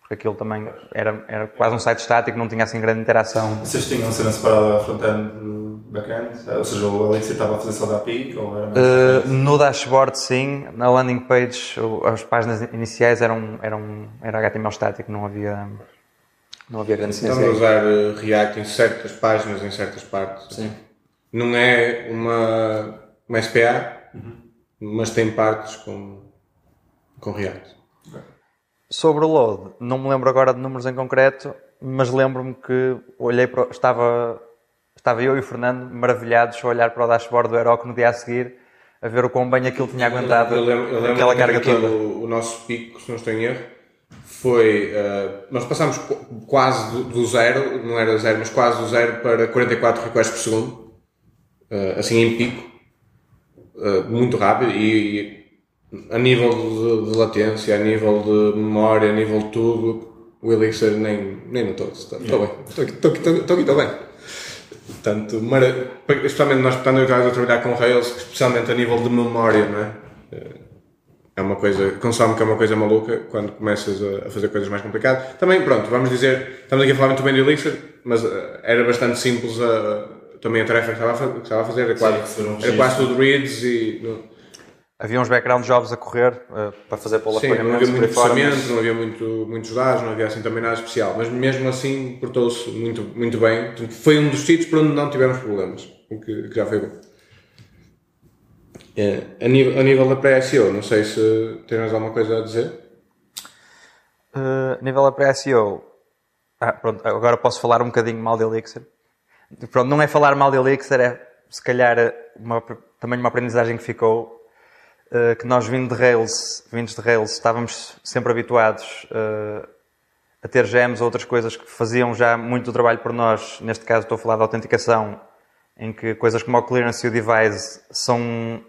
Porque aquilo também era, era quase um site estático, não tinha assim grande interação. Vocês tinham cena separada front-end back-end? Ou seja, o Elixir estava a fazer só da API? Ou era uh, no dashboard, sim. Na landing page, as páginas iniciais eram, eram, era HTML estático, não havia, não havia grande Estamos a usar eh, React em certas páginas, em certas partes. Sim. Não é uma, uma SPA, uhum. mas tem partes com, com React. Sobre o load, não me lembro agora de números em concreto, mas lembro-me que olhei para, estava, estava eu e o Fernando maravilhados a olhar para o dashboard do Heroku no dia a seguir, a ver o quão bem aquilo tinha aguentado eu lembro, eu lembro aquela carga toda. O, o, nosso pico, se não estou em erro, foi. Uh, nós passámos quase do, do, zero, não era zero, mas quase do zero para 44 requests por segundo, uh, assim em pico, uh, muito rápido e, e a nível de, de, latência, a nível de memória, a nível de tudo, o Elixir nem, nem notou. Estou yeah. bem, estou aqui, estou, aqui, estou, aqui, estou bem. Portanto, especialmente nós estamos a trabalhar com Rails, especialmente a nível de memória, não é? É uma coisa, consome que é uma coisa maluca quando começas a, fazer coisas mais complicadas. Também, pronto, vamos dizer, estamos aqui a falar muito bem de Elixir, mas uh, era bastante simples a, também a tarefa que estava a, fazer, era quase, Sim, era quase tudo reads e... No, Havia uns background jobs a correr uh, para fazer pelo Sim, não havia muito processamento, não havia muito, muitos dados, não havia assim também nada especial, mas mesmo assim portou-se muito, muito bem. Portanto, foi um dos sítios para onde não tivemos problemas, o que, que já foi bom. É, a, nível, a nível da pré-SEO, não sei se tens alguma coisa a dizer. Uh, a nível da pré-SEO, ah, pronto, agora posso falar um bocadinho mal de Elixir. Pronto, não é falar mal de Elixir, é se calhar uma, também uma aprendizagem que ficou que nós vindo de Rails, vindos de Rails, estávamos sempre habituados uh, a ter gems ou outras coisas que faziam já muito trabalho por nós. Neste caso estou a falar de autenticação, em que coisas como o clearance e o device são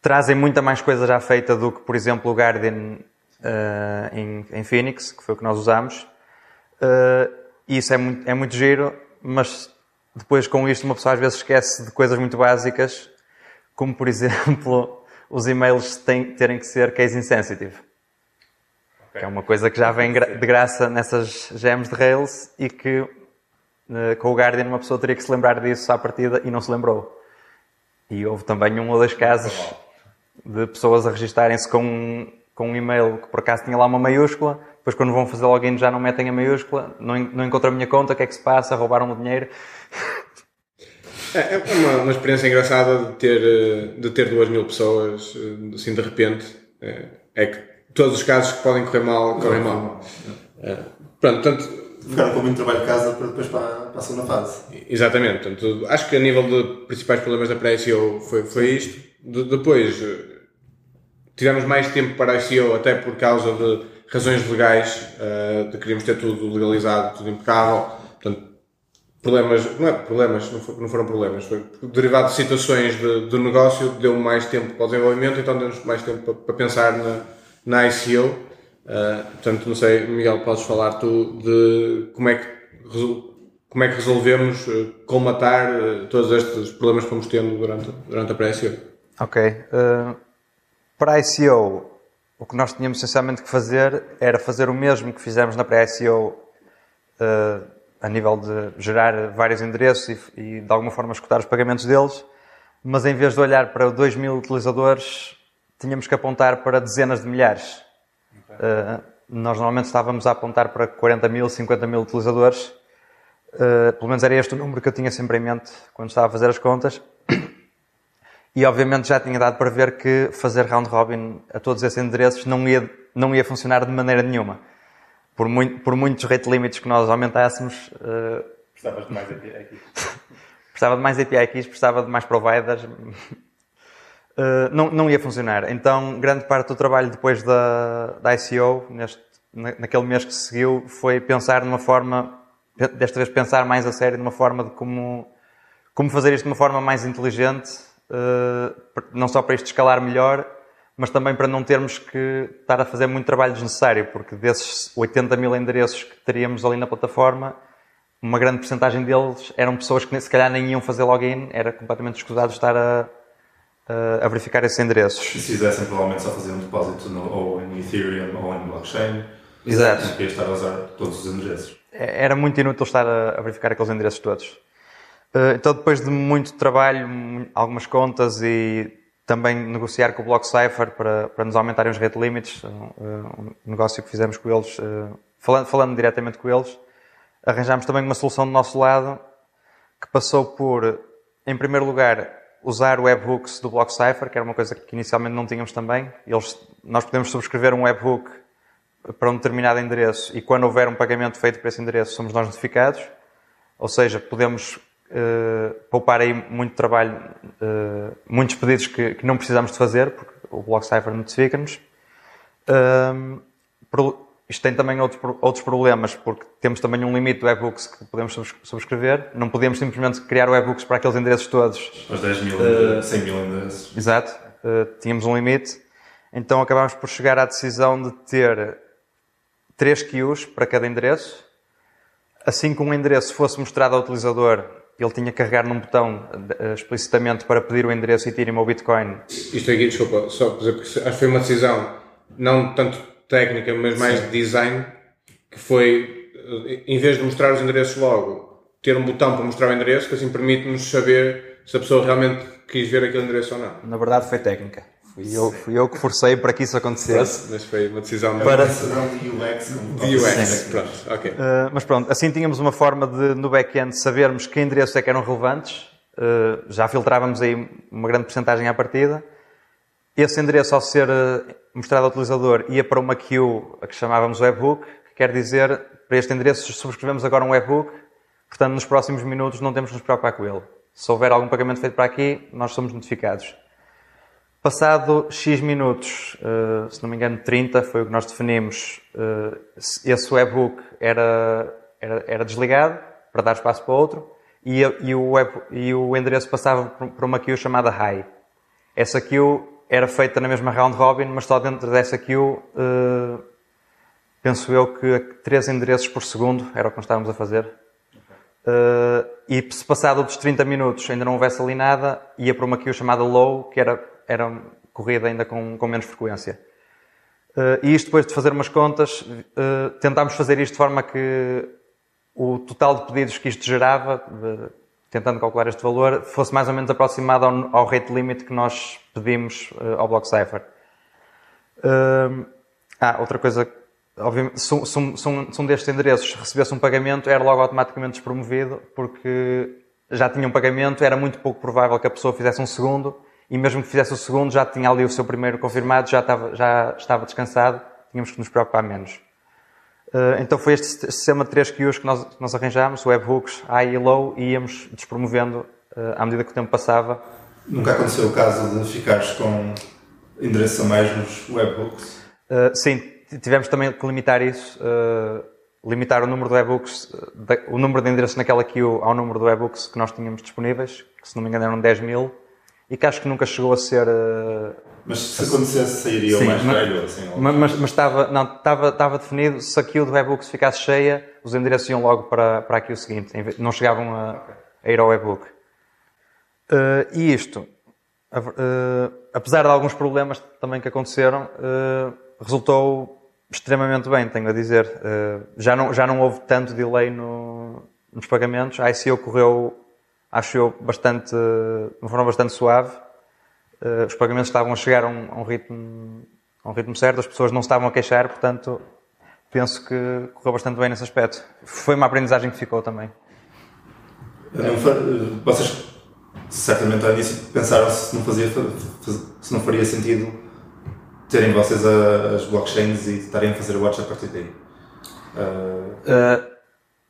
trazem muita mais coisa já feita do que, por exemplo, o Guardian uh, em, em, Phoenix, que foi o que nós usamos. Uh, isso é muito, é muito giro, mas depois com isto uma pessoa às vezes esquece de coisas muito básicas, como por <laughs> exemplo os e-mails têm, terem que ser case insensitive. Okay. Que é uma coisa que já vem de graça nessas gems de Rails e que uh, com o Guardian uma pessoa teria que se lembrar disso à partida e não se lembrou. E houve também um ou dois casos de pessoas a registarem-se com, com um e-mail que por acaso tinha lá uma maiúscula, depois quando vão fazer login já não metem a maiúscula, não, não encontram a minha conta, o que é que se passa, roubaram o dinheiro. É, é uma, uma experiência engraçada de ter, de ter duas mil pessoas, assim, de repente. É, é que todos os casos que podem correr mal, correm mal. É, pronto, portanto... Ficaram com muito trabalho de casa para depois para, para a segunda fase. Exatamente. Portanto, acho que a nível de principais problemas da pré-SEO foi, foi isto. De, depois, tivemos mais tempo para a SEO até por causa de razões legais, uh, de queríamos ter tudo legalizado, tudo impecável. Portanto, problemas, não é problemas, não, foi, não foram problemas, foi derivado de situações de, de negócio, deu mais tempo para o desenvolvimento, então deu-nos mais tempo para, para, pensar na, na ICO. Uh, eh, portanto, não sei, Miguel, podes falar tu de como é que, como é que resolvemos uh, colmatar uh, todos estes problemas que fomos tendo durante, durante a pré-ICO. Ok. Uh, para a ICO, o que nós tínhamos essencialmente que fazer era fazer o mesmo que fizemos na pré-ICO uh, a nível de gerar vários endereços e, e, de alguma forma escutar os pagamentos deles, mas em vez de olhar para 2 mil utilizadores, tínhamos que apontar para dezenas de milhares. Okay. Uh, nós normalmente estávamos a apontar para 40 mil, 50 mil utilizadores. Uh, pelo menos era este o número que eu tinha sempre em mente quando estava a fazer as contas. E obviamente já tinha dado para ver que fazer round robin a todos esses endereços não ia, não ia funcionar de maneira nenhuma por, muito, por muitos rate limits que nós aumentássemos, uh, Precisavas de mais API <laughs> precisava de mais API keys, precisava de mais providers. Uh, não, não ia funcionar. Então, grande parte do trabalho depois da, da ICO, neste, na, naquele mês que seguiu, foi pensar numa forma, desta vez pensar mais a sério, numa forma de como, como fazer isto de uma forma mais inteligente, uh, não só para isto escalar melhor, mas também para não termos que estar a fazer muito trabalho desnecessário, porque desses 80 mil endereços que teríamos ali na plataforma, uma grande porcentagem deles eram pessoas que se calhar nem iam fazer login, era completamente escusado estar a, a, a verificar esses endereços. Se fizessem, provavelmente só faziam um depósito no, ou em Ethereum ou em blockchain. Exato. Não queria estar a usar todos os endereços. É, era muito inútil estar a, a verificar aqueles endereços todos. Uh, então, depois de muito trabalho, algumas contas e também negociar com o BlockCypher para, para nos aumentarem os rate limits, um negócio que fizemos com eles, uh, falando, falando diretamente com eles, arranjámos também uma solução do nosso lado que passou por, em primeiro lugar, usar webhooks do BlockCypher, que era uma coisa que inicialmente não tínhamos também. Eles, nós podemos subscrever um webhook para um determinado endereço e quando houver um pagamento feito para esse endereço somos nós notificados. Ou seja, podemos uh, poupar aí muito trabalho, uh, muitos pedidos que, que, não precisamos de fazer, porque o BlockCypher notifica-nos. Uh, isto tem também outros, outros problemas, porque temos também um limite de webhooks que podemos subscrever. Não podemos simplesmente criar webhooks para aqueles endereços todos. Os 10 mil, uh, 100 mil endereços. Exato. Uh, tínhamos um limite. Então acabámos por chegar à decisão de ter 3 queues para cada endereço. Assim que um endereço fosse mostrado ao utilizador, ele tinha que carregar num botão uh, explicitamente para pedir o endereço Ethereum ou Bitcoin. Isto aqui, desculpa, só dizer, porque acho que foi uma decisão não tanto técnica, mas mais Sim. de design, que foi, em vez de mostrar os endereços logo, ter um botão para mostrar o endereço, que assim permite-nos saber se a pessoa realmente quis ver aquele endereço ou não. Na verdade foi técnica. Fui eu, fui eu que forcei para que isso acontecesse. Mas foi uma decisão para... de UX. De UX, pronto, ok. Uh, mas pronto, assim tínhamos uma forma de, no back-end, sabermos que endereços é que eram relevantes. Uh, já filtrávamos aí uma grande porcentagem à partida. Esse endereço, ao ser uh, mostrado ao utilizador, ia para uma queue a que chamávamos webhook, que quer dizer, para este endereço subscrevemos agora um webhook, portanto, nos próximos minutos não temos que nos preocupar com ele. Se houver algum pagamento feito para aqui, nós somos notificados. Passado X minutos, uh, se não me engano 30, foi o que nós definimos, uh, esse webhook era, era, era, desligado para dar espaço para outro e, e, o, web, e o endereço passava para uma queue chamada high. Essa queue era feita na mesma round robin, mas só dentro dessa queue, uh, penso eu que 3 endereços por segundo era o que nós estávamos a fazer. E se passado dos 30 minutos ainda não houvesse ali nada, ia para uma queue chamada low, que era, era corrida ainda com, com menos frequência. Uh, e isto depois de fazer umas contas, tentámos fazer isto de forma que o total de pedidos que isto gerava, tentando calcular este valor, fosse mais ou menos aproximado ao, ao rate limit que nós pedimos uh, ao BlockCypher. Uh, ah, outra coisa, obviamente, se, se, se, um, se um destes endereços recebesse um pagamento, era logo automaticamente despromovido, porque já tinha um pagamento, era muito pouco provável que a pessoa fizesse um segundo, e mesmo que fizesse o segundo, já tinha ali o seu primeiro confirmado, já estava, já estava descansado, tínhamos que nos preocupar menos. Uh, então foi este sistema de três queues que nós, que nós arranjámos, webhooks, high e low, e íamos despromovendo uh, à medida que o tempo passava. Nunca aconteceu o caso de ficares com endereço a mais nos webhooks? Uh, sim, tivemos também que limitar isso, limitar o número de webhooks, o número de endereços naquela queue ao número de webhooks que nós tínhamos disponíveis, que se não me engano eram 10 mil, e que acho que nunca chegou a ser mas se acontecesse, sairia Sim, o mais mas, velho? Assim, mas, mas, mas, estava, não, estava, estava definido, se a queue do webbook ficasse cheia, os endereços iam logo para, para a queue seguinte, não chegavam a, a ir ao webbook. Uh, e isto, uh, apesar de alguns problemas também que aconteceram, uh, resultou extremamente bem, tenho a dizer. já, não, já não houve tanto delay no, nos pagamentos, a ICO correu, acho eu, bastante, de uma forma bastante suave uh, os pagamentos estavam a chegar a um, a um, ritmo, a um ritmo certo, as pessoas não estavam a queixar, portanto, penso que correu bastante bem nesse aspecto. Foi uma aprendizagem que ficou também. Vocês certamente ao início pensaram se não, fazia, se não faria sentido terem vocês as blockchains e estarem a fazer watch a partir daí. Uh... Uh,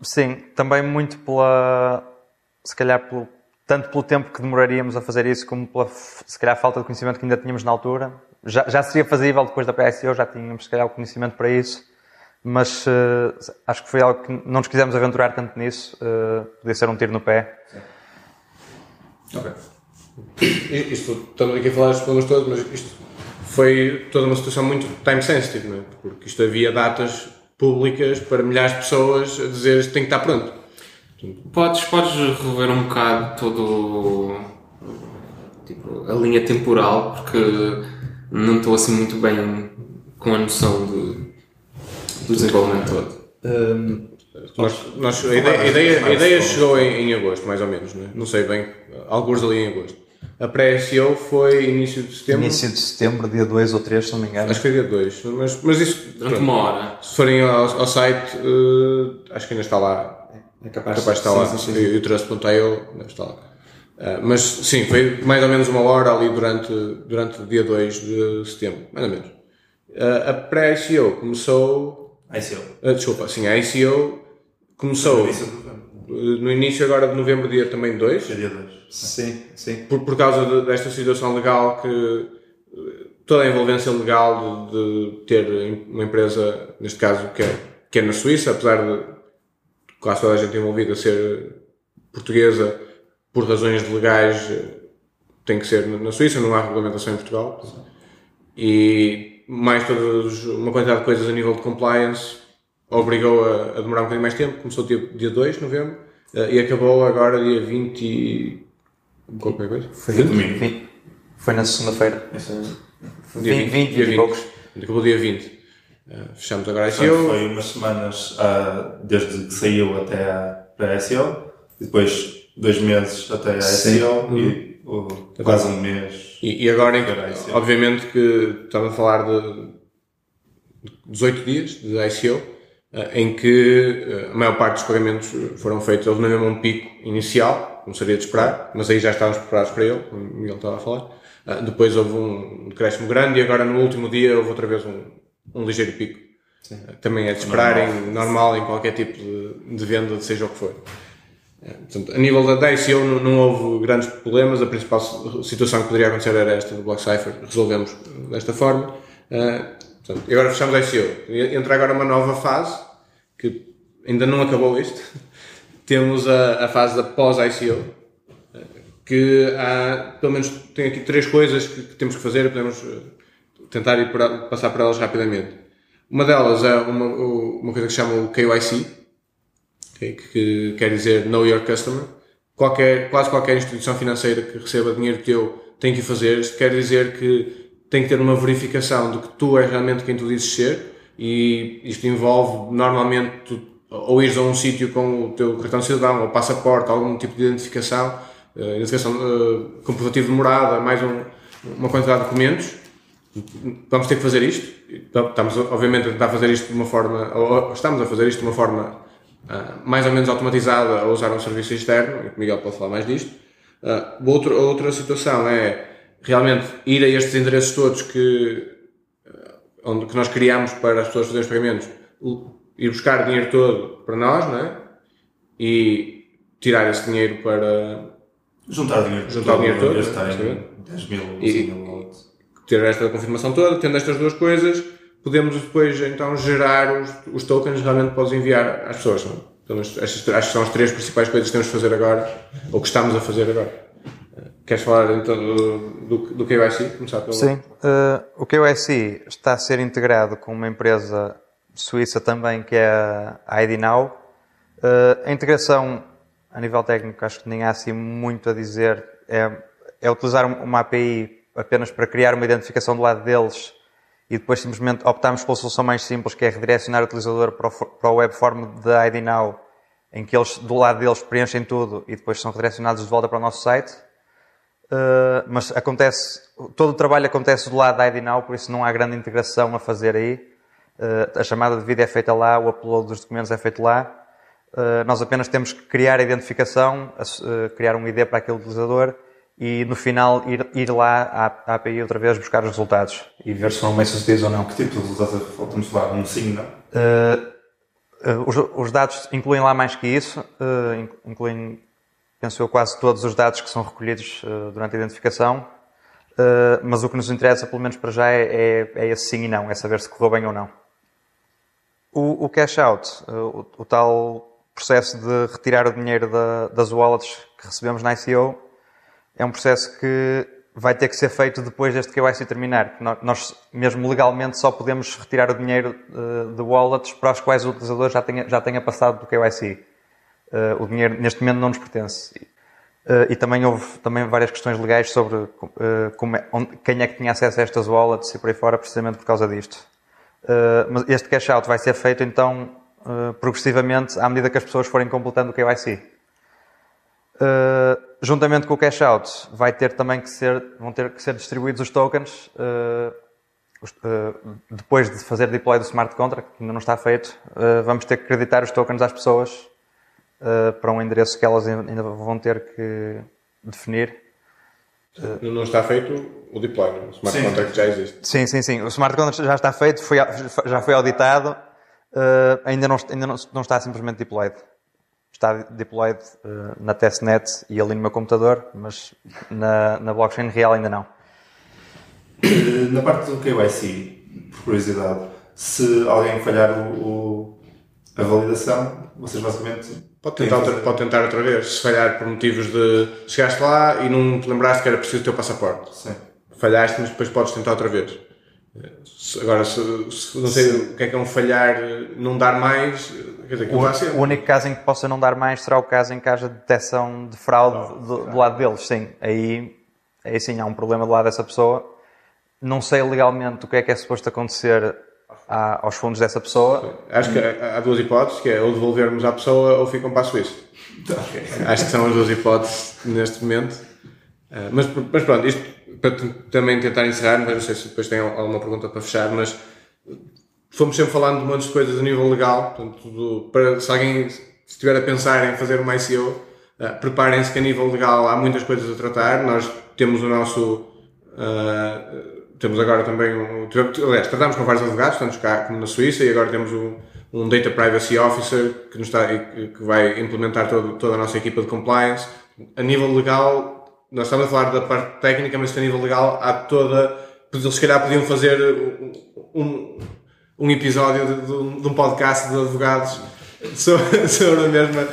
Sim, também muito pela. Se calhar pelo, tanto pelo tempo que demoraríamos a fazer isso, como pela se calhar falta de conhecimento que ainda tínhamos na altura. Já, já seria fazível depois da PSO, já tínhamos se calhar o conhecimento para isso, mas uh, acho que foi algo que não nos quisemos aventurar tanto nisso, uh, podia ser um tiro no pé. Ok. Isto, estamos aqui a falar dos problemas todos, mas isto foi toda uma situação muito time sensitive, não é? Porque isto havia datas públicas para milhares de pessoas a dizer isto tem que estar pronto. Podes, podes rever um bocado todo tipo, a linha temporal, porque não estou assim muito bem com a noção de, do desenvolvimento todo. Um, nós, nós, a, ideia, a, ideia, a ideia chegou em, em agosto, mais ou menos, não, é? não sei bem, alguns ali em agosto. A pré-SEO foi início de setembro. Início de setembro, dia 2 ou 3, se não me engano. Acho que foi dia 2, mas, mas isso. Durante uma hora. Se forem ao, ao site, uh, acho que ainda está lá. É capaz, capaz de estar lá. Sim, sim. E o Trust.io deve estar lá. Uh, mas sim, foi mais ou menos uma hora ali durante, durante o dia 2 de setembro, mais ou menos. Uh, a pré-ICO começou. ICO. Uh, desculpa, sim, a ICO começou no início agora de novembro, dia também 2. Dia 2. Sim, sim. Por, por causa de, desta situação legal que toda a envolvência legal de, de, ter uma empresa, neste caso, que é, que é na Suíça, apesar de quase toda a gente envolvida ser portuguesa, por razões legais, tem que ser na Suíça, não há regulamentação em Portugal. E mais todas, uma quantidade de coisas a nível de compliance obrigou a, a demorar um bocadinho mais tempo. Começou dia, dia 2 de novembro e acabou agora dia 20 Qualquer coisa? Foi, 20, foi na segunda-feira. Dia 20, 20, 20, 20 e poucos. Acabou dia 20. Uh, fechamos agora a SEO. Foi umas semanas uh, desde que saiu até a, para a SEO. E depois dois meses até a SEO uhum. e uh, quase um mês. E, e agora, em, obviamente, que estamos a falar de 18 dias de ICO, em que a maior parte dos pagamentos foram feitos, houve mesmo um pico inicial, como seria de esperar, mas aí já estávamos preparados para ele, como o Miguel estava a falar. Depois houve um decréscimo grande e agora no último dia houve outra vez um, um ligeiro pico. Uh, também é de esperar, normal. Em, normal em qualquer tipo de, de venda, seja o que for. Uh, portanto, a nível da DICO não, não, houve grandes problemas, a principal situação que poderia acontecer era esta do Block Cipher, resolvemos desta forma. Portanto, e agora fechamos a ICO. Entra agora uma nova fase, que ainda não acabou isto, <laughs> temos a, a fase da pós-ICO, que há, pelo menos tem aqui três coisas que, que temos que fazer, podemos eh, tentar ir para, passar por elas rapidamente. Uma delas é uma, uma coisa que se chama o KYC, que quer dizer Know Your Customer. Qualquer, quase qualquer instituição financeira que receba dinheiro teu tem que fazer. Isto quer dizer que tem que ter uma verificação de que tu és realmente quem tu dizes ser e isto envolve normalmente tu ou ires a um sítio com o teu cartão de cidadão, ou passaporte, algum tipo de identificação, uh, identificação uh, comprovativo de morada, mais um, uma quantidade de documentos, vamos ter que fazer isto. Estamos, obviamente, a tentar fazer isto de uma forma, ou estamos a fazer isto de uma forma uh, mais ou menos automatizada, a usar um serviço externo, e o Miguel pode falar mais disto. Uh, outra, outra situação é realmente ir a estes endereços todos que, onde, que nós criamos para as pessoas fazerem os pagamentos, ir buscar dinheiro todo para nós, não é? E tirar esse dinheiro para. Juntar dinheiro, juntar dinheiro todo. Em 10 mil, e, mil ter esta confirmação toda, tendo estas duas coisas, podemos depois então gerar os, os tokens realmente para os enviar às pessoas. Não? Então, estas, acho que são as três principais coisas que temos de fazer agora, ou que estamos a fazer agora. Queres falar então do, do, do KYC? Começar pelo... Sim, uh, o KYC está a ser integrado com uma empresa Suíça também, que é a ID Now. Uh, a integração, a nível técnico, acho que nem há assim muito a dizer. É, é utilizar uma API apenas para criar uma identificação do lado deles e depois simplesmente optarmos pela solução mais simples, que é redirecionar o utilizador para o, para o webform da ID Now, em que eles, do lado deles, preenchem tudo e depois são redirecionados de volta para o nosso site. Uh, mas acontece, todo o trabalho acontece do lado da ID Now, por isso não há grande integração a fazer aí. Eh, a chamada de vídeo é feita lá, o upload dos documentos é feito lá. Eh, nós apenas temos que criar a identificação, eh, criar um ID para aquele utilizador e no final ir, ir lá à, API outra vez buscar os resultados e ver se foram bem sucedidos ou não. Que tipo de resultados falta-nos lá? Um sim, não? Uh, Uh, os, os, dados incluem lá mais que isso, uh, incluem, penso eu, quase todos os dados que são recolhidos durante a identificação, mas o que nos interessa, pelo menos para já, é, é, é, esse sim e não, é saber se correu bem ou não. O, o cash out, o, o, tal processo de retirar o dinheiro da, das wallets que recebemos na ICO, é um processo que vai ter que ser feito depois deste KYC terminar. Nós, mesmo legalmente, só podemos retirar o dinheiro uh, de wallets para os quais o utilizador já tenha, já tenha passado do KYC. Eh, o dinheiro, neste momento, não nos pertence. Uh, e também houve também várias questões legais sobre é, onde, quem é que tinha acesso a estas wallets e por aí fora, precisamente por causa disto. mas este cash out vai ser feito, então, progressivamente, à medida que as pessoas forem completando o KYC. Uh, juntamente com o cash out, vai ter também que ser, vão ter que ser distribuídos os tokens uh, uh, depois de fazer deploy do smart contract, que ainda não está feito. vamos ter que acreditar os tokens às pessoas para um endereço que elas ainda vão ter que definir. Não está feito o deploy, o smart sim. contract já existe. Sim, sim, sim. O smart contract já está feito, foi, já foi auditado, ainda, não, ainda não, não está simplesmente deployed está deployed uh, na testnet e ali no meu computador, mas na, na blockchain real ainda não. Eh, na parte do KYC, por curiosidade, se alguém falhar o, o a validação, vocês basicamente. Pode tentar, outra, pode tentar outra vez, se falhar por motivos de chegaste lá e não te lembraste que era preciso o teu passaporte. Sim. Falhaste, mas depois podes tentar outra vez. Agora, se, se, não sei o que é que é um falhar, não dar mais, dizer, o, o único caso em que possa não dar mais será o caso em que haja detecção de fraude oh, do, do, lado deles, sim. Aí, aí sim há um problema do lado dessa pessoa. Não sei legalmente o que é que é suposto acontecer à, aos fundos dessa pessoa. Acho que há duas hipóteses, que é ou devolvermos à pessoa ou ficam para a Suíça. Acho que são as duas hipóteses neste momento. Ah, mas, mas pronto, isto para também tentar encerrar, mas não sei se depois tem alguma pergunta para fechar, mas fomos sempre falando de de coisas a nível legal, portanto, do, para, se alguém estiver a pensar em fazer uma ICO, uh, ah, preparem-se que a nível legal há muitas coisas a tratar, nós temos o nosso, uh, temos agora também, um, aliás, tratamos com vários advogados, tanto cá como na Suíça, e agora temos um, um Data Privacy Officer que, nos está, que vai implementar todo, toda a nossa equipa de compliance. A nível legal, nós estamos a falar da parte técnica, mas a nível legal há toda. Eles se calhar podiam fazer um, um episódio de, de, de um podcast de advogados sobre, <laughs> sobre a mesma.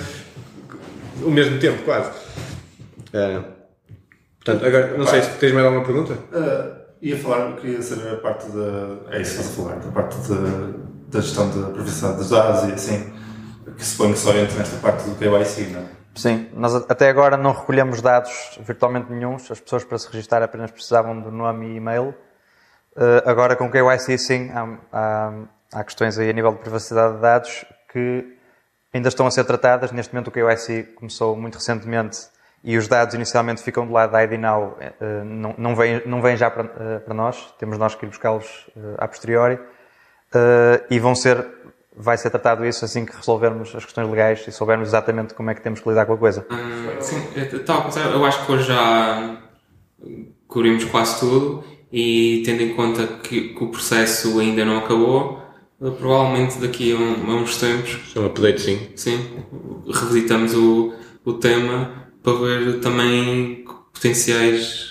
o mesmo tempo, quase. Uh, portanto, agora, não sei se tens mais alguma pergunta? Uh, ia falar, queria saber a parte da. É isso que estás a falar, da parte da gestão da privacidade dos dados e assim, que suponho que só entra nesta parte do KYC, não é? Sim, nós até agora não recolhemos dados virtualmente nenhums. As pessoas para se registrar apenas precisavam do nome e e-mail. Uh, agora com o KYC sim, há, há, há, questões aí a nível de privacidade de dados que ainda estão a ser tratadas. Neste momento o KYC começou muito recentemente e os dados inicialmente ficam do lado da ID Now, uh, não, não, vêm, não vêm já para, uh, para nós, temos nós que ir buscá-los a posteriori e vão ser vai ser tratado isso assim que resolvermos as questões legais e soubermos exatamente como é que temos que lidar com a coisa. Hum, sim, pensar, eu acho que hoje já cobrimos quase tudo e tendo em conta que, que o processo ainda não acabou, provavelmente daqui a, um, a uns tempos. Um update, sim. Sim, revisitamos o, o tema para ver também potenciais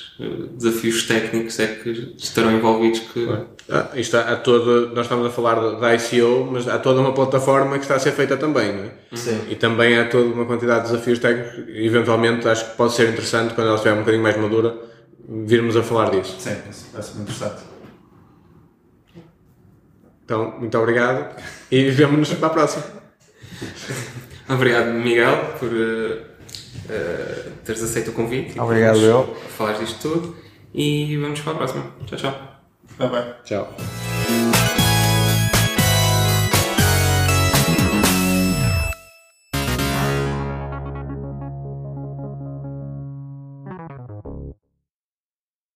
desafios técnicos é que estarão envolvidos que... Ah, isto há, há todo, nós estamos a falar da ICO, mas há toda uma plataforma que está a ser feita também, não é? Sim. E também há toda uma quantidade de desafios técnicos eventualmente acho que pode ser interessante quando ela estiver um bocadinho mais madura virmos a falar disso. Sim, parece muito interessante. Então, muito obrigado e vemo-nos para a próxima. obrigado, Miguel, por uh, uh, teres aceito o convite. Obrigado, eu. Falar disto tudo. E vamos para a próxima. Tchau, tchau. Bye, bye. Tchau.